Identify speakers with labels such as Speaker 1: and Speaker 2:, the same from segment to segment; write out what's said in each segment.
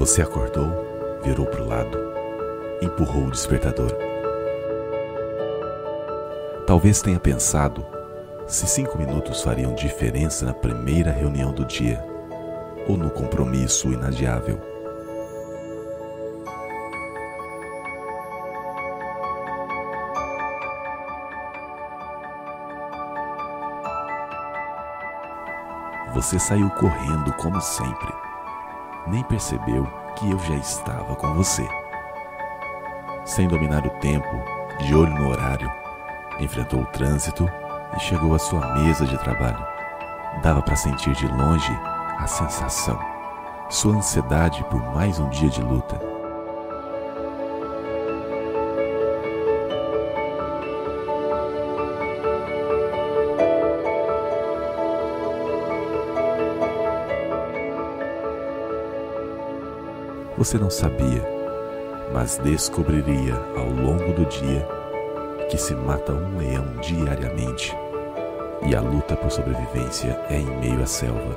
Speaker 1: Você acordou, virou para o lado, empurrou o despertador. Talvez tenha pensado se cinco minutos fariam diferença na primeira reunião do dia ou no compromisso inadiável. Você saiu correndo como sempre. Nem percebeu que eu já estava com você. Sem dominar o tempo, de olho no horário, enfrentou o trânsito e chegou à sua mesa de trabalho. Dava para sentir de longe a sensação, sua ansiedade por mais um dia de luta. Você não sabia, mas descobriria ao longo do dia que se mata um leão diariamente e a luta por sobrevivência é em meio à selva.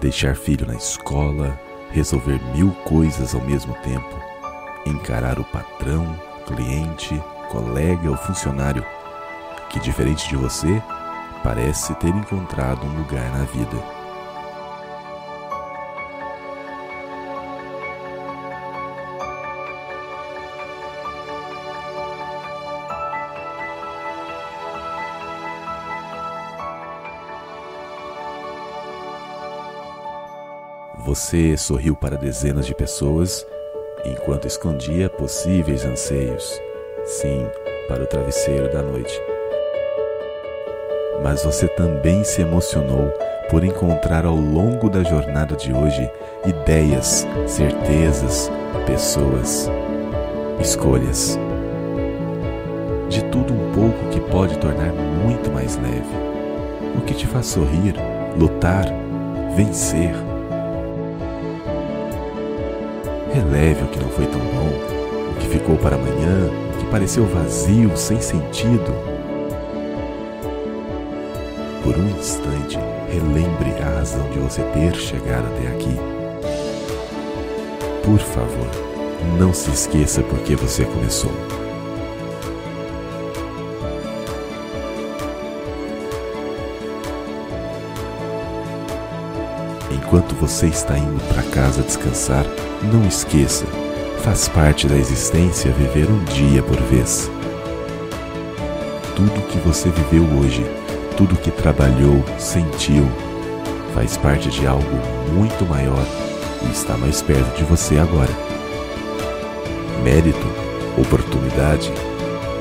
Speaker 1: Deixar filho na escola, resolver mil coisas ao mesmo tempo, encarar o patrão, cliente, colega ou funcionário que, diferente de você, parece ter encontrado um lugar na vida. Você sorriu para dezenas de pessoas enquanto escondia possíveis anseios, sim, para o travesseiro da noite. Mas você também se emocionou por encontrar ao longo da jornada de hoje ideias, certezas, pessoas, escolhas. De tudo um pouco que pode tornar muito mais leve. O que te faz sorrir, lutar, vencer Releve o que não foi tão bom, o que ficou para amanhã, o que pareceu vazio, sem sentido. Por um instante, relembre a razão de você ter chegado até aqui. Por favor, não se esqueça por que você começou. Enquanto você está indo para casa descansar, não esqueça, faz parte da existência viver um dia por vez. Tudo que você viveu hoje, tudo que trabalhou, sentiu, faz parte de algo muito maior e está mais perto de você agora. Mérito, oportunidade,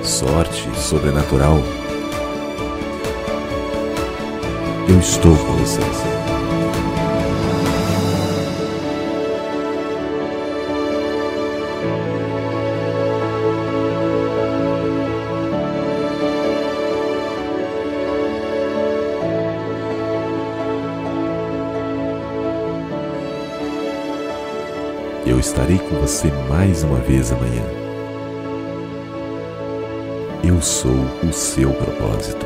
Speaker 1: sorte sobrenatural. Eu estou com vocês. Eu estarei com você mais uma vez amanhã. Eu sou o seu propósito.